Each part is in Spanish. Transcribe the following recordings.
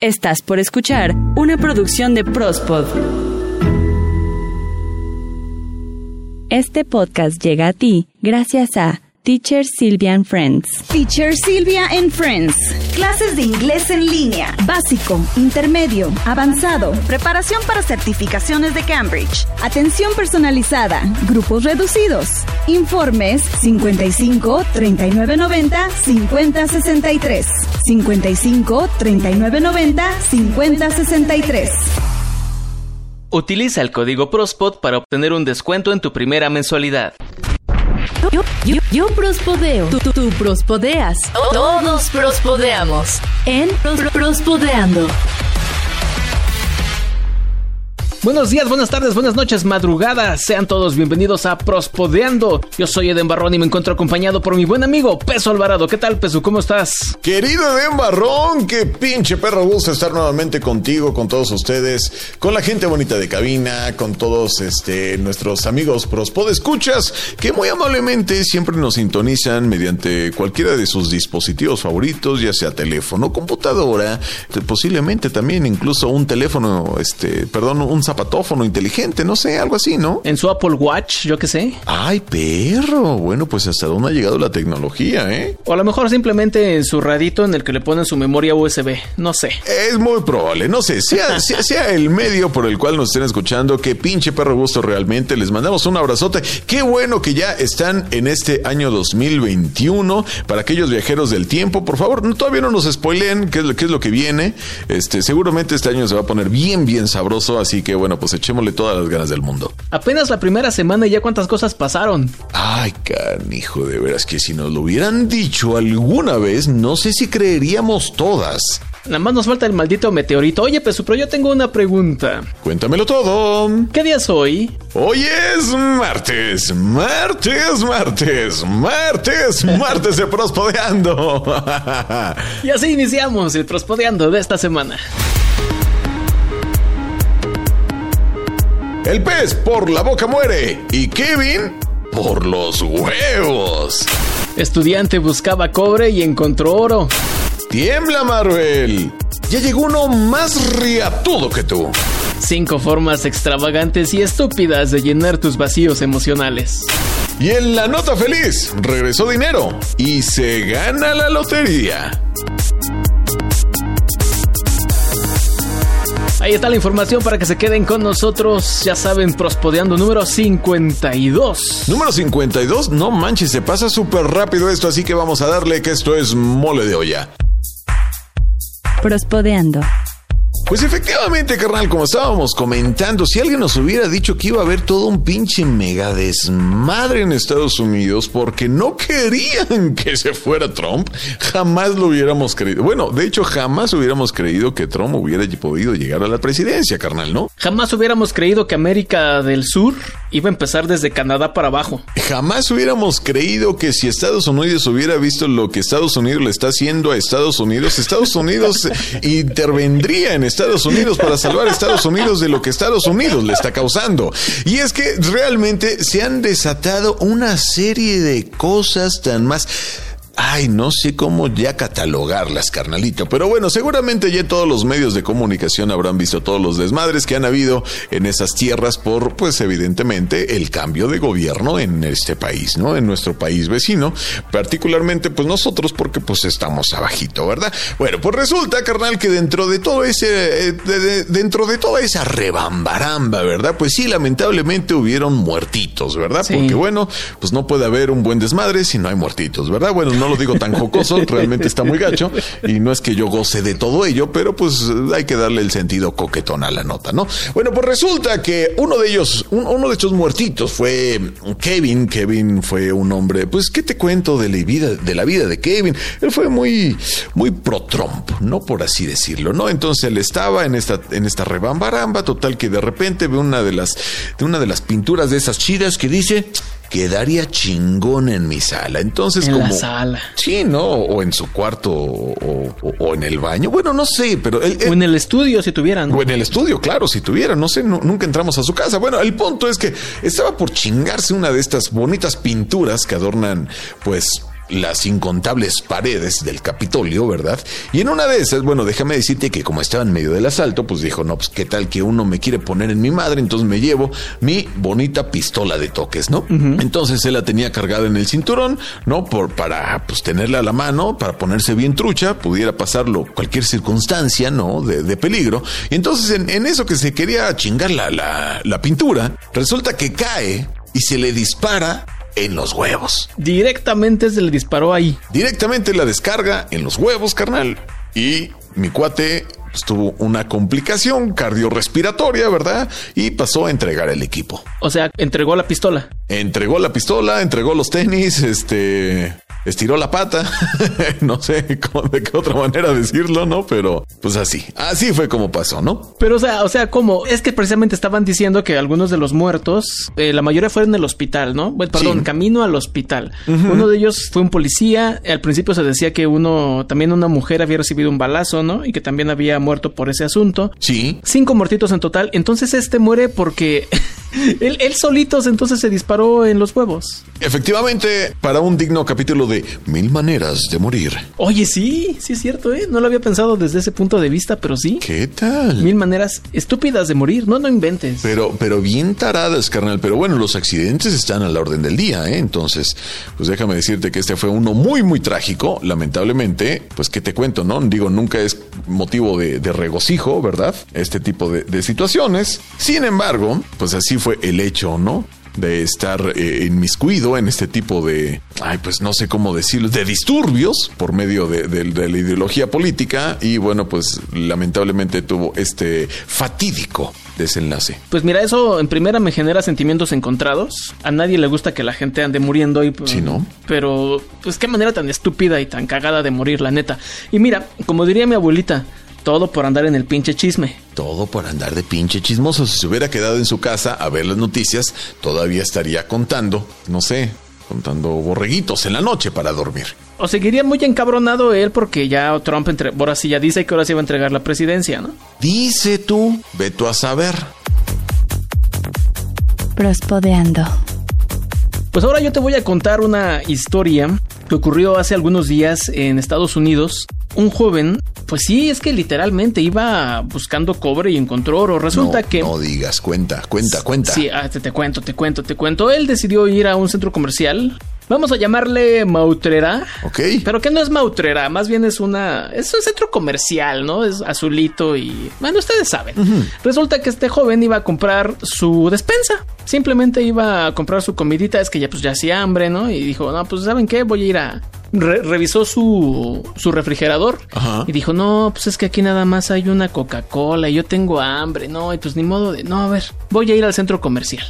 Estás por escuchar una producción de Prospod. Este podcast llega a ti gracias a Teacher Sylvia and Friends. Teacher Silvia and Friends. Clases de inglés en línea. Básico, intermedio, avanzado. Preparación para certificaciones de Cambridge. Atención personalizada. Grupos reducidos. Informes 55 39 90 50 63. 55 39 90 50 63. Utiliza el código PROSPOD para obtener un descuento en tu primera mensualidad. Yo, yo, yo prospodeo. Tú, tú, tú prospodeas. Todos prospodeamos. En Pros- Prospodeando. Buenos días, buenas tardes, buenas noches, madrugadas. Sean todos bienvenidos a Prospodeando. Yo soy Eden Barrón y me encuentro acompañado por mi buen amigo Peso Alvarado. ¿Qué tal, Peso? ¿Cómo estás? Querido Eden Barrón, qué pinche perro gusto estar nuevamente contigo, con todos ustedes, con la gente bonita de cabina, con todos este, nuestros amigos Prospod Escuchas, que muy amablemente siempre nos sintonizan mediante cualquiera de sus dispositivos favoritos, ya sea teléfono, computadora, eh, posiblemente también incluso un teléfono, este, perdón, un zapatófono inteligente, no sé, algo así, ¿no? En su Apple Watch, yo qué sé. Ay, perro. Bueno, pues hasta dónde ha llegado la tecnología, ¿eh? O a lo mejor simplemente en su radito en el que le ponen su memoria USB. No sé. Es muy probable, no sé, sea, sea, sea el medio por el cual nos estén escuchando, qué pinche perro gusto realmente, les mandamos un abrazote, qué bueno que ya están en este año 2021, para aquellos viajeros del tiempo, por favor, no- todavía no nos spoileen qué es, lo, qué es lo que viene, este, seguramente este año se va a poner bien, bien sabroso, así que bueno, pues echémosle todas las ganas del mundo. Apenas la primera semana y ya cuántas cosas pasaron. Ay, canijo, de veras que si nos lo hubieran dicho alguna vez, no sé si creeríamos todas. Nada más nos falta el maldito meteorito. Oye, Peso, pero yo tengo una pregunta. Cuéntamelo todo. ¿Qué día es hoy? Hoy es martes, martes, martes, martes, martes de Prospodeando. Y así iniciamos el Prospodeando de esta semana. El pez por la boca muere y Kevin por los huevos. Estudiante buscaba cobre y encontró oro. Tiembla Marvel. Ya llegó uno más riatudo que tú. Cinco formas extravagantes y estúpidas de llenar tus vacíos emocionales. Y en la nota feliz regresó dinero y se gana la lotería. Ahí está la información para que se queden con nosotros. Ya saben, Prospodeando número 52. Número 52, no manches, se pasa súper rápido esto, así que vamos a darle que esto es mole de olla. Prospodeando. Pues efectivamente, carnal, como estábamos comentando, si alguien nos hubiera dicho que iba a haber todo un pinche mega desmadre en Estados Unidos porque no querían que se fuera Trump, jamás lo hubiéramos creído. Bueno, de hecho, jamás hubiéramos creído que Trump hubiera podido llegar a la presidencia, carnal, ¿no? Jamás hubiéramos creído que América del Sur iba a empezar desde Canadá para abajo. Jamás hubiéramos creído que si Estados Unidos hubiera visto lo que Estados Unidos le está haciendo a Estados Unidos, Estados Unidos intervendría en Estados Unidos para salvar a Estados Unidos de lo que Estados Unidos le está causando. Y es que realmente se han desatado una serie de cosas tan más... Ay, no sé cómo ya catalogarlas, carnalito. Pero bueno, seguramente ya todos los medios de comunicación habrán visto todos los desmadres que han habido en esas tierras por, pues evidentemente, el cambio de gobierno en este país, ¿no? En nuestro país vecino. Particularmente, pues nosotros, porque pues estamos abajito, ¿verdad? Bueno, pues resulta, carnal, que dentro de todo ese, eh, de- de- dentro de toda esa rebambaramba, ¿verdad? Pues sí, lamentablemente hubieron muertitos, ¿verdad? Sí. Porque bueno, pues no puede haber un buen desmadre si no hay muertitos, ¿verdad? Bueno, no lo digo tan jocoso, realmente está muy gacho y no es que yo goce de todo ello, pero pues hay que darle el sentido coquetón a la nota, ¿no? Bueno, pues resulta que uno de ellos, un- uno de estos muertitos fue Kevin. Kevin fue un hombre, pues, ¿qué te cuento de la vida, de la vida de Kevin? Él fue muy, muy pro Trump, ¿no? Por así decirlo, ¿no? Entonces él estaba en esta, en esta rebambaramba, total que de repente ve una de las, de una de las pinturas de esas chidas que dice, quedaría chingón en mi sala. Entonces, En la como. sala. Sí, ¿no? O en su cuarto o, o- o en el baño. Bueno, no sé, pero O en el estudio, si tuvieran. o en el estudio, claro, si tuviera, no sé, nu- nunca entramos a su casa. Bueno, el punto es que estaba por chingarse una de estas bonitas pinturas que adornan, pues, las incontables paredes del Capitolio, ¿verdad? Y en una de esas, bueno, déjame decirte que como estaba en medio del asalto, pues dijo, no, pues qué tal que uno me quiere poner en mi madre, entonces me llevo mi bonita pistola de toques, ¿no? Entonces él la tenía cargada en el cinturón, ¿no? Por, para, pues tenerla a la mano, para ponerse bien trucha, pudiera pasarlo cualquier circunstancia, ¿no? De, peligro. Y entonces en, en, eso que se quería chingar la, la, la pintura, resulta que cae y se le dispara en los huevos. Directamente se le disparó ahí. Directamente la descarga en los huevos, carnal. Y mi cuate pues, tuvo una complicación cardiorrespiratoria, ¿verdad? Y pasó a entregar el equipo. O sea, entregó la pistola. Entregó la pistola, entregó los tenis, este estiró la pata. no sé de qué otra manera decirlo, ¿no? Pero pues así, así fue como pasó, ¿no? Pero o sea, o sea, ¿cómo? Es que precisamente estaban diciendo que algunos de los muertos, eh, la mayoría fueron en el hospital, ¿no? Bueno, perdón, camino al hospital. Uno de ellos fue un policía. Al principio se decía que uno, también una mujer había recibido un balazo, ¿no? Y que también había muerto por ese asunto. Sí. Cinco muertitos en total. Entonces este muere porque él, él solitos entonces se disparó en los huevos. Efectivamente, para un digno capítulo de Mil maneras de morir. Oye, sí, sí es cierto, ¿eh? No lo había pensado desde ese punto de vista, pero sí. ¿Qué tal? Mil maneras estúpidas de morir, no, no inventes. Pero, pero bien taradas, carnal. Pero bueno, los accidentes están a la orden del día, ¿eh? Entonces, pues déjame decirte que este fue uno muy, muy trágico. Lamentablemente, pues qué te cuento, ¿no? Digo, nunca es motivo de, regocijo, ¿verdad? Este tipo de, de situaciones. Sin embargo, pues así fue el hecho, ¿no? De estar eh, inmiscuido en este tipo de, ay, pues no sé cómo decirlo, de disturbios por medio de, la ideología política y bueno, pues lamentablemente tuvo este fatídico desenlace. Pues mira, eso en primera me genera sentimientos encontrados. A nadie le gusta que la gente ande muriendo y sí, ¿no? Pero pues qué manera tan estúpida y tan cagada de morir, la neta. Y mira, como diría mi abuelita, todo por andar en el pinche chisme. Todo por andar de pinche chismoso. Si se hubiera quedado en su casa a ver las noticias, todavía estaría contando, no sé, contando borreguitos en la noche para dormir. O seguiría muy encabronado él porque ya Trump entre, ahora sí ya dice que ahora se va a entregar la presidencia, ¿no? Dice tú, ve tú a saber. Prospodeando. Pues ahora yo te voy a contar una historia que ocurrió hace algunos días en Estados Unidos. Un joven pues sí, es que literalmente iba buscando cobre y encontró oro. Resulta que. No digas, cuenta, cuenta, cuenta. Sí, ah, te, te, cuento, te cuento, te cuento. Él decidió ir a un centro comercial. Vamos a llamarle Mautrera. Ok. Pero que no es Mautrera, más bien es una. Es un centro comercial, ¿no? Es azulito y. Bueno, ustedes saben. Resulta que este joven iba a comprar su despensa. Simplemente iba a comprar su comidita. Es que ya, pues ya hacía hambre, ¿no? Y dijo, no, pues ¿saben qué? Voy a ir a revisó su, su refrigerador y dijo, no, pues es que aquí nada más hay una Coca-Cola y yo tengo hambre, no, y pues ni modo de, no, a ver, voy a ir al centro comercial.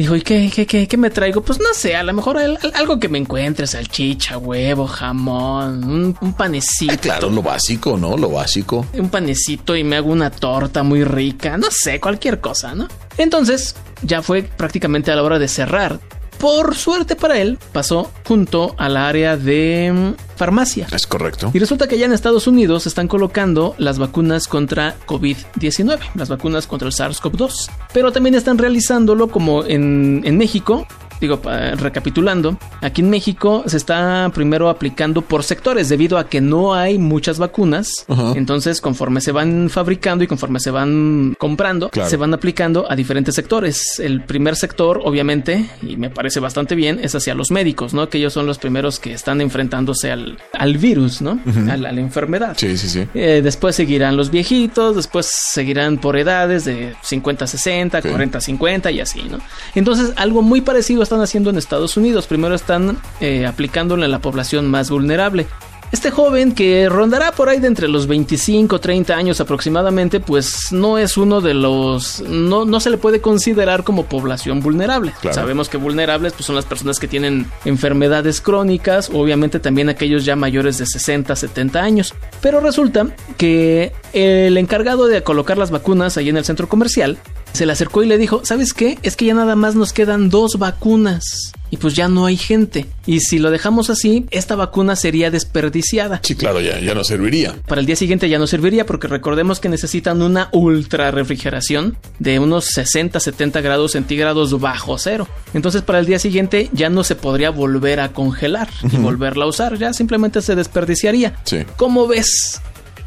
Dijo, ¿y qué, qué, qué, qué me traigo? Pues no sé, a lo mejor algo que me encuentre, salchicha, huevo, jamón, un, panecito. claro, lo básico, ¿no? Lo básico. Un panecito y me hago una torta muy rica, no sé, cualquier cosa, ¿no? Entonces, ya fue prácticamente a la hora de cerrar. Por suerte para él, pasó junto al área de mm, farmacia. Es correcto. Y resulta que ya en Estados Unidos están colocando las vacunas contra COVID-19, las vacunas contra el SARS-CoV-2. Pero también están realizándolo como en, en México, digo, recapitulando, aquí en México se está primero aplicando por sectores debido a que no hay muchas vacunas. Entonces, conforme se van fabricando y conforme se van comprando, se van aplicando a diferentes sectores. El primer sector, obviamente, y me parece bastante bien, es hacia los médicos, ¿no? Que ellos son los primeros que están enfrentándose al, al virus, ¿no? a, la, enfermedad. Sí, sí, sí. Eh, después seguirán los viejitos, después seguirán por edades de 50 60, 40 50 y así, ¿no? Entonces, algo muy parecido están haciendo en Estados Unidos. Primero están eh, aplicándolo en la población más vulnerable. Este joven que rondará por ahí de entre los 25 30 años aproximadamente, pues no es uno de los no, no se le puede considerar como población vulnerable. Sabemos que vulnerables pues son las personas que tienen enfermedades crónicas, obviamente también aquellos ya mayores de 60, 70 años. Pero resulta que el encargado de colocar las vacunas ahí en el centro comercial se le acercó y le dijo, ¿sabes qué? Es que ya nada más nos quedan dos vacunas. Y pues ya no hay gente. Y si lo dejamos así, esta vacuna sería desperdiciada. Sí, claro, ya, ya no serviría. Para el día siguiente ya no serviría porque recordemos que necesitan una ultra refrigeración de unos 60, 70 grados centígrados bajo cero. Entonces para el día siguiente ya no se podría volver a congelar y volverla a usar, ya simplemente se desperdiciaría. Sí. ¿Cómo ves?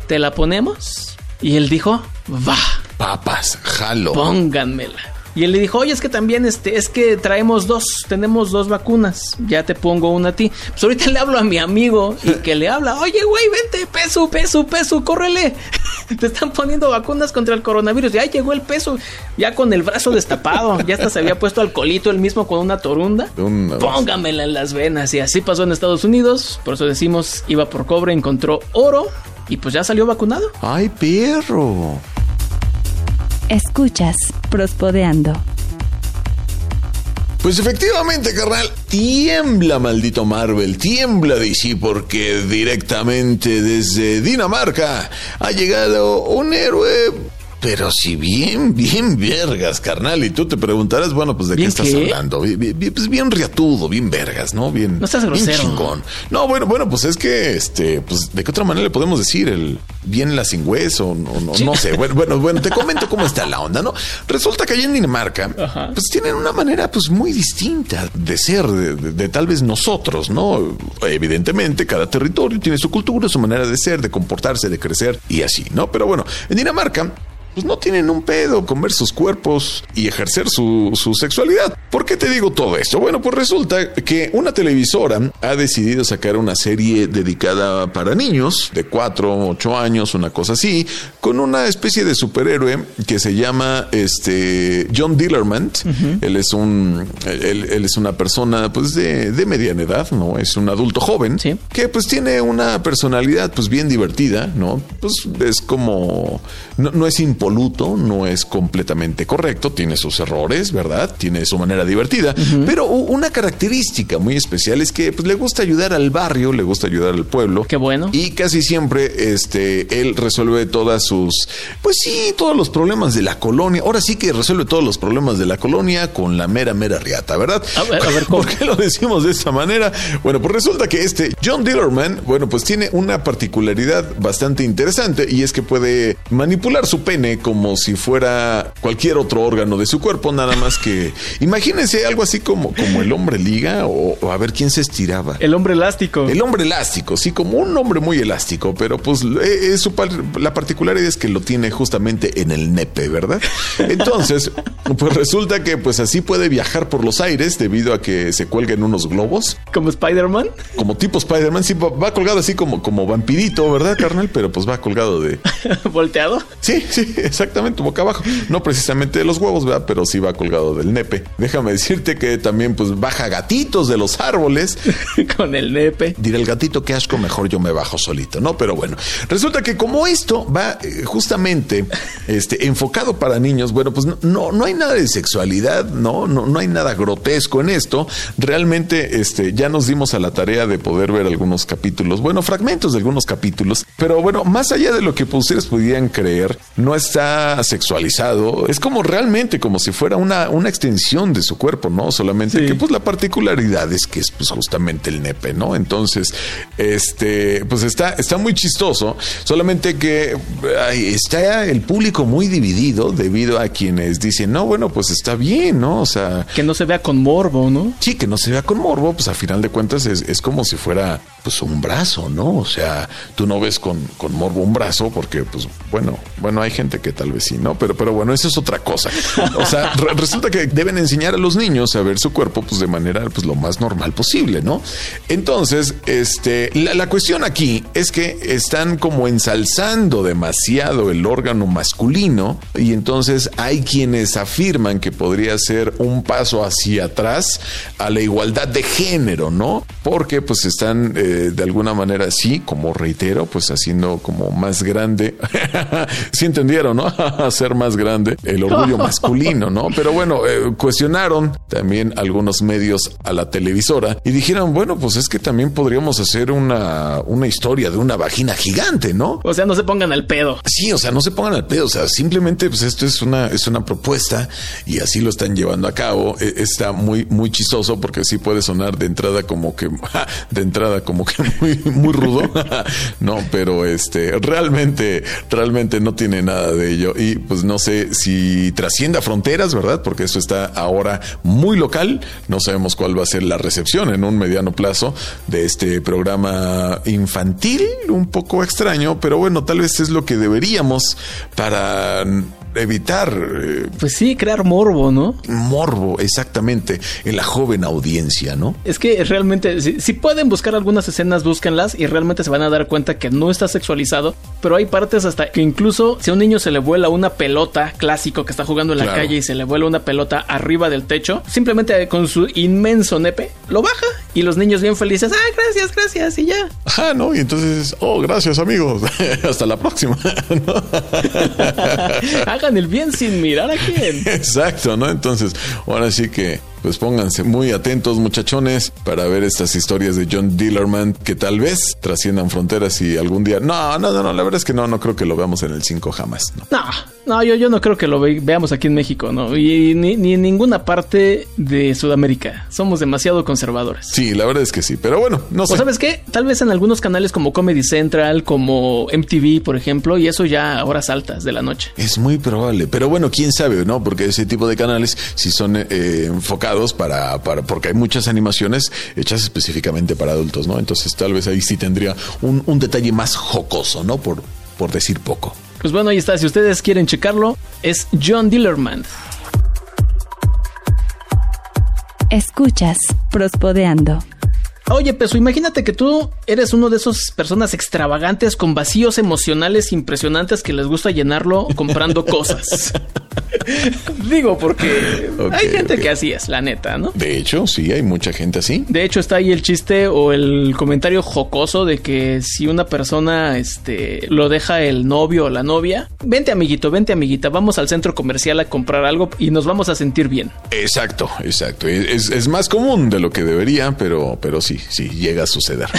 ¿Te la ponemos? Y él dijo, va. Papas, jalo. Pónganmela. Y él le dijo, oye, es que también este, es que traemos dos, tenemos dos vacunas, ya te pongo una a ti. Pues ahorita le hablo a mi amigo y que le habla, oye, güey, vente, peso, peso, peso, córrele. te están poniendo vacunas contra el coronavirus. Ya llegó el peso, ya con el brazo destapado, ya hasta se había puesto alcoholito él mismo con una torunda. Póngamela en las venas. Y así pasó en Estados Unidos, por eso decimos, iba por cobre, encontró oro y pues ya salió vacunado. ¡Ay, perro! Escuchas Prospodeando. Pues efectivamente, carnal, tiembla maldito Marvel, tiembla DC porque directamente desde Dinamarca ha llegado un héroe pero si bien, bien vergas, carnal. Y tú te preguntarás, bueno, pues de qué estás hablando. pues bien riatudo, bien vergas, ¿no? Bien, no estás grosero. Bien chingón. No, bueno, bueno, pues es que, este, pues, ¿de qué otra manera le podemos decir? El bien la sin hueso, no, no, no sé. Bueno, bueno, bueno, te comento cómo está la onda, ¿no? Resulta que allá en Dinamarca, pues tienen una manera, pues, muy distinta de ser, de, de tal vez nosotros, ¿no? Evidentemente, cada territorio tiene su cultura, su manera de ser, de comportarse, de crecer y así, ¿no? Pero bueno, en Dinamarca, pues no tienen un pedo con ver sus cuerpos y ejercer su, su, sexualidad. ¿Por qué te digo todo esto? Bueno, pues resulta que una televisora ha decidido sacar una serie dedicada para niños de 4, 8 años, una cosa así, con una especie de superhéroe que se llama este John Dillerman. Él es un él, es una persona pues de, de, mediana edad, ¿no? Es un adulto joven que pues tiene una personalidad pues bien divertida, ¿no? Pues es como no, no es importante no es completamente correcto, tiene sus errores, ¿verdad? Tiene su manera divertida, pero una característica muy especial es que pues, le gusta ayudar al barrio, le gusta ayudar al pueblo. Qué bueno. Y casi siempre este, él resuelve todas sus, pues sí, todos los problemas de la colonia. Ahora sí que resuelve todos los problemas de la colonia con la mera, mera riata, ¿verdad? A ver, a ver, ¿por qué lo decimos de esta manera? Bueno, pues resulta que este John Dillerman, bueno, pues tiene una particularidad bastante interesante y es que puede manipular su pene como si fuera cualquier otro órgano de su cuerpo, nada más que imagínense algo así como, como el hombre liga o, a ver quién se estiraba. El hombre elástico. El hombre elástico, sí, como un hombre muy elástico, pero pues eh, es la particularidad es que lo tiene justamente en el nepe, ¿verdad? Entonces, pues resulta que pues así puede viajar por los aires debido a que se cuelga en unos globos. ¿Como Spider-Man? Como tipo Spider-Man, sí, va colgado así como, como vampirito, ¿verdad, carnal? Pero pues va colgado de... ¿Volteado? Sí, sí, exactamente, boca abajo. No precisamente de los huevos, ¿verdad? Pero sí va colgado del nepe. Déjame decirte que también pues baja gatitos de los árboles. Con el nepe. Dirá el gatito, qué asco, mejor yo me bajo solito, ¿no? Pero bueno, resulta que como esto va eh, justamente este, enfocado para niños, bueno, pues no, no hay nada de sexualidad, ¿no? No, no hay nada grotesco en esto. Realmente este, ya nos dimos a la tarea de poder ver algunos capítulos, bueno, fragmentos de algunos capítulos, pero bueno, más allá de lo que ustedes pudieran creer, no es está sexualizado, es como realmente como si fuera una, una extensión de su cuerpo, ¿no? Solamente que pues la particularidad es que es pues justamente el nepe, ¿no? Entonces, este, pues está, está muy chistoso, solamente que está el público muy dividido debido a quienes dicen, no, bueno, pues está bien, ¿no? O sea... Que no se vea con morbo, ¿no? Sí, que no se vea con morbo, pues a final de cuentas es, es como si fuera pues un brazo, ¿no? O sea, tú no ves con, con morbo un brazo porque, pues, bueno, bueno, hay gente que tal vez sí, ¿no? Pero, pero bueno, eso es otra cosa. O sea, resulta que deben enseñar a los niños a ver su cuerpo, pues, de manera, pues, lo más normal posible, ¿no? Entonces, este, la, la cuestión aquí es que están como ensalzando demasiado el órgano masculino y entonces hay quienes afirman que podría ser un paso hacia atrás a la igualdad de género, ¿no? Porque, pues, están... Eh, eh, de alguna manera, sí, como reitero, pues haciendo como más grande, sí entendieron, ¿no? Hacer más grande el orgullo masculino, ¿no? Pero bueno, eh, cuestionaron también algunos medios a la televisora y dijeron, bueno, pues es que también podríamos hacer una, una historia de una vagina gigante, ¿no? O sea, no se pongan al pedo. Sí, o sea, no se pongan al pedo, o sea, simplemente pues esto es una, es una propuesta y así lo están llevando a cabo. E, está muy, muy chistoso porque sí puede sonar de entrada como que, de entrada como que muy, muy rudo, no, pero este, realmente, realmente no tiene nada de ello. Y pues no sé si trascienda fronteras, ¿verdad? Porque eso está ahora muy local, no sabemos cuál va a ser la recepción en un mediano plazo de este programa infantil, un poco extraño, pero bueno, tal vez es lo que deberíamos para evitar. Eh, pues sí, crear morbo, ¿no? Morbo, exactamente, en la joven audiencia, ¿no? Es que realmente, si, pueden buscar algunas escenas, búsquenlas y realmente se van a dar cuenta que no está sexualizado, pero hay partes hasta que incluso si a un niño se le vuela una pelota, clásico que está jugando en la calle y se le vuela una pelota arriba del techo, simplemente con su inmenso nepe, lo baja y los niños bien felices, ah, gracias, gracias, y ya. Ah, no, y entonces, oh, gracias amigos, hasta la próxima. Hagan el bien sin mirar a quién. Exacto, ¿no? Entonces, ahora sí que pues pónganse muy atentos muchachones para ver estas historias de John Dillerman que tal vez trasciendan fronteras y algún día... No, no, no, no, la verdad es que no, no creo que lo veamos en el 5 jamás. No, no, yo, yo no creo que lo veamos aquí en México, ¿no? Y ni, en ninguna parte de Sudamérica. Somos demasiado conservadores. Sí, la verdad es que sí, pero bueno, no sé. ¿O sabes qué? Tal vez en algunos canales como Comedy Central, como MTV, por ejemplo, y eso ya a horas altas de la noche. Es muy probable, pero bueno, quién sabe, ¿no? Porque ese tipo de canales, si son eh, enfocados para, para, porque hay muchas animaciones hechas específicamente para adultos, ¿no? Entonces tal vez ahí sí tendría un, un detalle más jocoso, ¿no? Por, por decir poco. Pues bueno, ahí está. Si ustedes quieren checarlo, es John Dillerman. Escuchas Prospodeando. Oye, Peso, imagínate que tú eres uno de esos personas extravagantes con vacíos emocionales impresionantes que les gusta llenarlo comprando cosas. Digo, porque hay gente que así es, la neta, ¿no? De hecho, sí, hay mucha gente así. De hecho, está ahí el chiste o el comentario jocoso de que si una persona este, lo deja el novio o la novia, vente amiguito, vente amiguita, vamos al centro comercial a comprar algo y nos vamos a sentir bien. Exacto, exacto. Es, es más común de lo que debería, pero, pero sí sí, llega a suceder.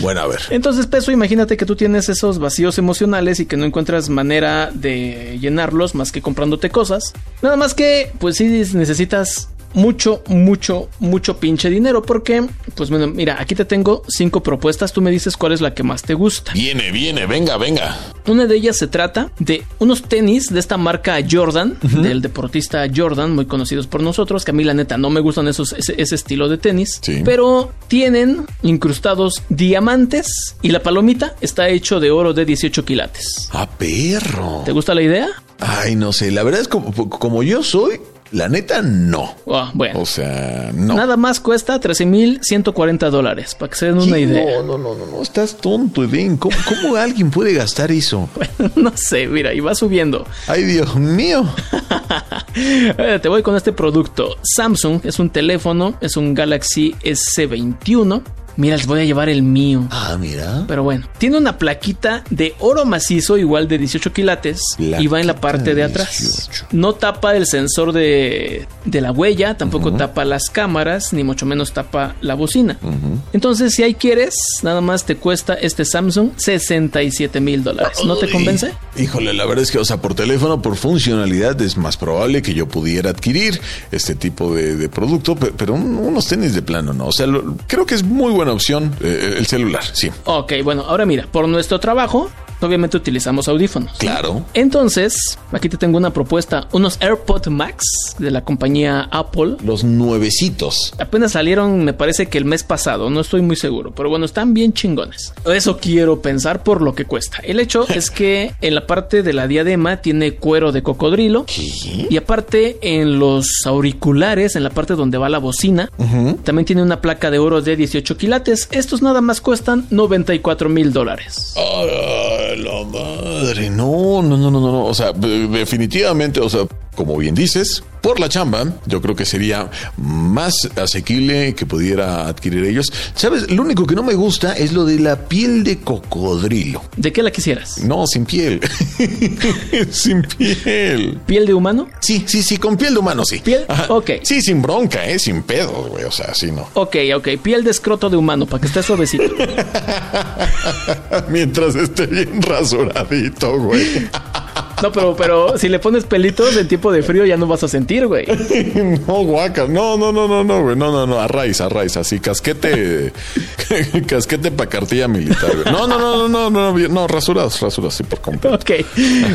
Bueno, a ver. Entonces, Peso, imagínate que tú tienes esos vacíos emocionales y que no encuentras manera de llenarlos más que comprándote cosas. Nada más que, pues sí necesitas mucho, mucho, mucho pinche dinero. Porque, pues bueno, mira, aquí te tengo cinco propuestas. Tú me dices cuál es la que más te gusta. Viene, viene, venga, venga. Una de ellas se trata de unos tenis de esta marca Jordan, del deportista Jordan, muy conocidos por nosotros. Que a mí, la neta, no me gustan esos, ese, estilo de tenis. Pero tienen incrustados diamantes y la palomita está hecho de oro de 18 quilates. ¡Ah, perro! ¿Te gusta la idea? Ay, no sé. La verdad es como, como yo soy, la neta, no. Ah, bueno. O sea, no. Nada más cuesta 13.140 dólares, para que se den una idea. No, no, no, no, no. Estás tonto, Edwin. ¿Cómo, ¿Cómo alguien puede gastar eso? no sé, mira, y va subiendo. Ay, Dios mío. Te voy con este producto. Samsung es un teléfono, es un Galaxy S21 Mira, les voy a llevar el mío. Ah, mira. Pero bueno, tiene una plaquita de oro macizo igual de 18 quilates y va en la parte de atrás. No tapa el sensor de, de la huella, tampoco tapa las cámaras, ni mucho menos tapa la bocina. Entonces, si ahí quieres, nada más te cuesta este Samsung 67 mil dólares. ¿No te convence? Híjole, la verdad es que, o sea, por teléfono, por funcionalidad, es más probable que yo pudiera adquirir este tipo de, producto, pero, unos tenis de plano, ¿no? O sea, creo que es muy bueno opción eh, el celular, sí. Ok, bueno, ahora mira, por nuestro trabajo obviamente utilizamos audífonos. Claro. Entonces, aquí te tengo una propuesta, unos AirPod Max de la compañía Apple. Los nuevecitos. Apenas salieron, me parece que el mes pasado, no estoy muy seguro, pero bueno, están bien chingones. Eso quiero pensar por lo que cuesta. El hecho es que en la parte de la diadema tiene cuero de cocodrilo y aparte en los auriculares, en la parte donde va la bocina, también tiene una placa de oro de 18 quilates. Estos nada más cuestan 94 mil dólares la madre, no, no, no, no, no, o sea, definitivamente, o sea, como bien dices, por la chamba, yo creo que sería más asequible que pudiera adquirir ellos. ¿Sabes? Lo único que no me gusta es lo de la piel de cocodrilo. ¿De qué la quisieras? No, sin piel. sin piel. ¿Piel de humano? Sí, sí, sí, con piel de humano, sí. ¿Piel? Ok. Sí, sin bronca, ¿eh? Sin pedo, güey. O sea, sí, no. Ok, ok. Piel de escroto de humano, para que esté suavecito. Mientras esté bien rasuradito, güey. No, pero, pero si le pones pelitos en tiempo de frío ya no vas a sentir, güey. no, guaca. No, no, no, no, no, güey. No, no, no. A raíz, a raíz. Así, casquete. casquete para cartilla militar, güey. No, no, no, no, no, no. No, rasurados, rasurados, sí, por completo. Ok.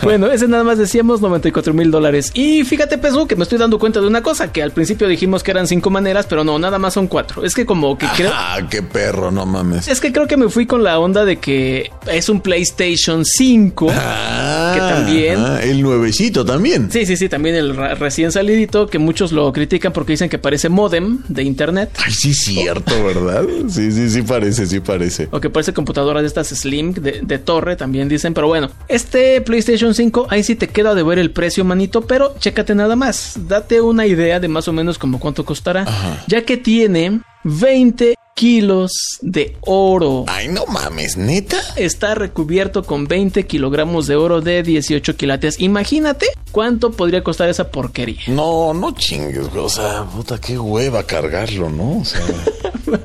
Bueno, ese nada más decíamos 94 mil dólares. Y fíjate, Pesu, que me estoy dando cuenta de una cosa, que al principio dijimos que eran cinco maneras, pero no, nada más son cuatro. Es que como que creo... Ah, qué perro, no mames. Es que creo que me fui con la onda de que es un PlayStation 5, Ah, que también... ah, el nuevecito también. Sí, sí, sí, también el recién salidito, que muchos lo critican porque dicen que parece modem de internet. Ay, sí, cierto, ¿verdad? Sí, sí, sí parece, sí parece. O que parece computadora de estas Slim de, de torre, también dicen. Pero bueno, este PlayStation 5, ahí sí te queda de ver el precio, manito. Pero chécate nada más. Date una idea de más o menos como cuánto costará. Ajá. Ya que tiene 20 kilos de oro. Ay, no mames, neta. Está recubierto con 20 kilogramos de oro de 18 quilates. Imagínate cuánto podría costar esa porquería. No, no chingues, güey. O sea, puta, qué hueva cargarlo, ¿no? O sea,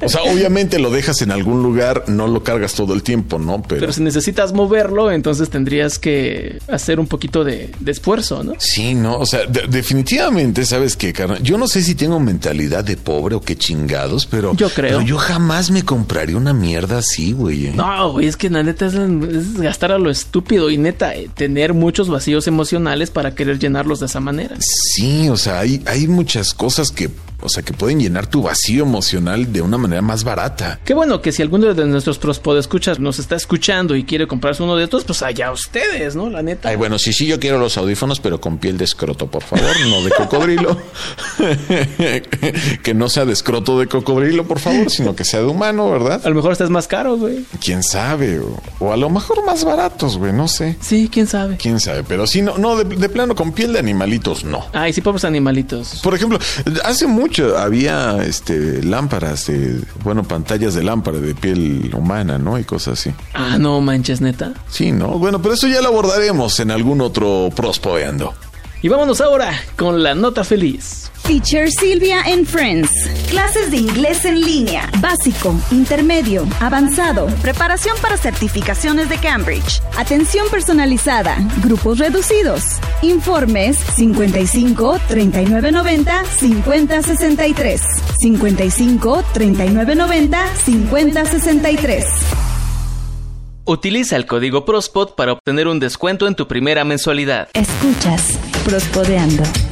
o sea, obviamente lo dejas en algún lugar, no lo cargas todo el tiempo, ¿no? Pero, Pero si necesitas moverlo, entonces tendrías que hacer un poquito de, de esfuerzo, ¿no? Sí, no, o sea, de- definitivamente, ¿sabes qué, carnal? Yo no sé si tengo mentalidad de pobre o qué chingados, pero... Yo creo. Pero yo jamás me compraría una mierda así, güey. ¿eh? No, güey, es que la neta es, es gastar a lo estúpido y neta, eh, tener muchos vacíos emocionales para querer llenarlos de esa manera. Sí, o sea, hay, hay muchas cosas que, o sea, que pueden llenar tu vacío emocional de una manera más barata. Qué bueno que si alguno de nuestros escuchas nos está escuchando y quiere comprarse uno de estos, pues allá ustedes, ¿no? La neta. Ay, bueno, sí, sí, yo quiero los audífonos, pero con piel de escroto, por favor, no de cocodrilo. que no sea de escroto de cocodrilo, por favor, sino que sea de humano, ¿verdad? A lo mejor este es más caro, güey. Quién sabe, o, o a lo mejor más baratos, güey, no sé. Sí, quién sabe. Quién sabe, pero sí, no, no, de, de plano con piel de animalitos, no. Ay, sí, pobres animalitos. Por ejemplo, hace mucho había este lámparas de, bueno, pantallas de lámpara de piel humana, ¿no? Y cosas así. Ah, no manches, neta. Sí, ¿no? Bueno, pero eso ya lo abordaremos en algún otro prospoeando. Y vámonos ahora con la nota feliz. Teacher Silvia and Friends. Clases de inglés en línea. Básico, intermedio, avanzado. Preparación para certificaciones de Cambridge. Atención personalizada. Grupos reducidos. Informes 55 3990 5063. 55 3990 5063. Utiliza el código PROSPOD para obtener un descuento en tu primera mensualidad. Escuchas Prospodeando.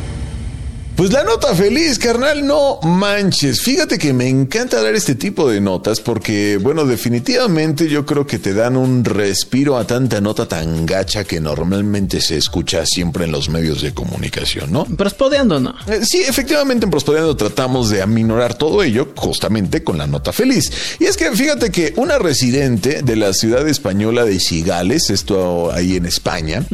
Pues la nota feliz, carnal, no manches. Fíjate que me encanta dar este tipo de notas porque, bueno, definitivamente yo creo que te dan un respiro a tanta nota tan gacha que normalmente se escucha siempre en los medios de comunicación, ¿no? Prospodeando, ¿no? Eh, Sí, efectivamente en Prospodeando tratamos de aminorar todo ello justamente con la nota feliz. Y es que fíjate que una residente de la ciudad española de Cigales, esto ahí en España,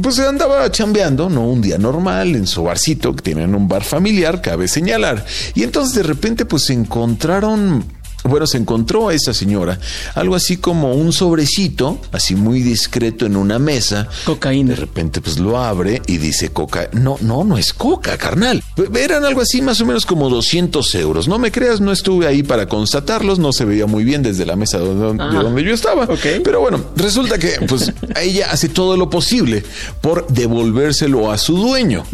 pues andaba chambeando, ¿no? Un día normal en su barcito, que tienen un bar familiar, cabe señalar. Y entonces de repente pues se encontraron bueno, se encontró a esa señora algo así como un sobrecito, así muy discreto en una mesa. Cocaína. De repente, pues lo abre y dice coca. No, no, no es coca, carnal. Eran algo así más o menos como 200 euros. No me creas, no estuve ahí para constatarlos. No se veía muy bien desde la mesa de donde, Ajá. de donde yo estaba. Ok. Pero bueno, resulta que pues ella hace todo lo posible por devolvérselo a su dueño.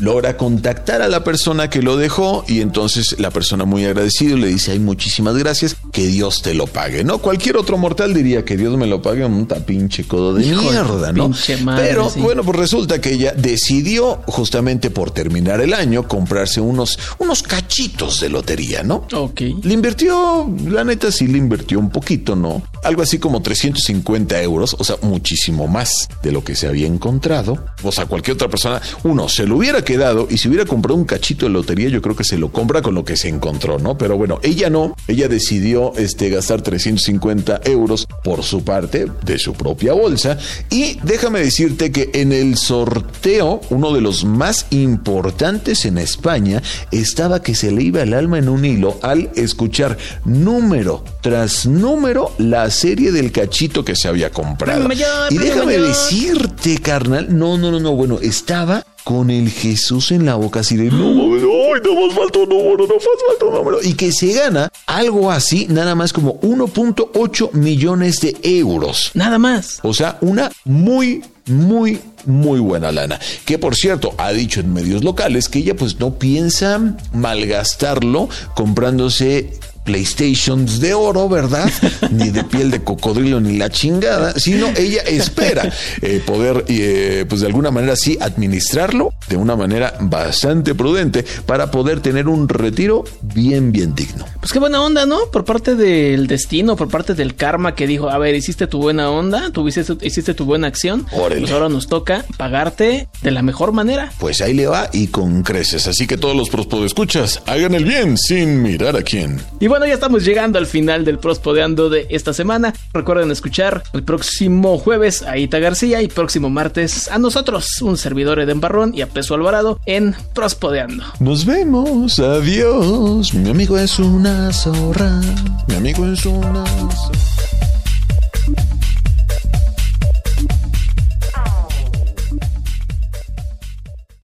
Logra contactar a la persona que lo dejó y entonces la persona muy agradecida le dice, ay, muchísimas gracias, que Dios te lo pague, ¿no? Cualquier otro mortal diría que Dios me lo pague, un pinche codo de Hijo mierda, ¿no? pinche madre, Pero sí. bueno, pues resulta que ella decidió justamente por terminar el año comprarse unos, unos cachitos de lotería, ¿no? Ok. Le invirtió, la neta sí le invirtió un poquito, ¿no? Algo así como 350 euros, o sea, muchísimo más de lo que se había encontrado. O sea, cualquier otra persona, uno, se lo hubiera quedado y si hubiera comprado un cachito de lotería, yo creo que se lo compra con lo que se encontró, ¿no? Pero bueno, ella no, ella decidió decidió este, gastar 350 euros por su parte de su propia bolsa. Y déjame decirte que en el sorteo, uno de los más importantes en España, estaba que se le iba el alma en un hilo al escuchar número tras número la serie del cachito que se había comprado. y déjame decirte, carnal, no, no, no, no, bueno, estaba con el Jesús en la boca, así de no ay, no más falta un número, no más falta un número. Y que se gana algo así, nada más como 1.8 millones de euros. Nada más. O sea, una muy, muy, muy buena lana. Que por cierto, ha dicho en medios locales que ella pues no piensa malgastarlo comprándose PlayStations de oro, ¿verdad? ni de piel de cocodrilo ni la chingada, sino ella espera eh, poder, eh, pues de alguna manera sí, administrarlo de una manera bastante prudente para poder tener un retiro bien, bien digno. Pues qué buena onda, ¿no? Por parte del destino, por parte del karma que dijo, a ver, hiciste tu buena onda, tuviste, hiciste tu buena acción, pues ahora nos toca pagarte de la mejor manera. Pues ahí le va y con creces, así que todos los escuchas, hagan el bien sin mirar a quién. Y bueno, ya estamos llegando al final del Prospodeando de esta semana. Recuerden escuchar el próximo jueves a Ita García y próximo martes a nosotros, un servidor de Embarrón y a Peso Alvarado en Prospodeando. Nos vemos, adiós. Mi amigo es una zorra. Mi amigo es una zorra.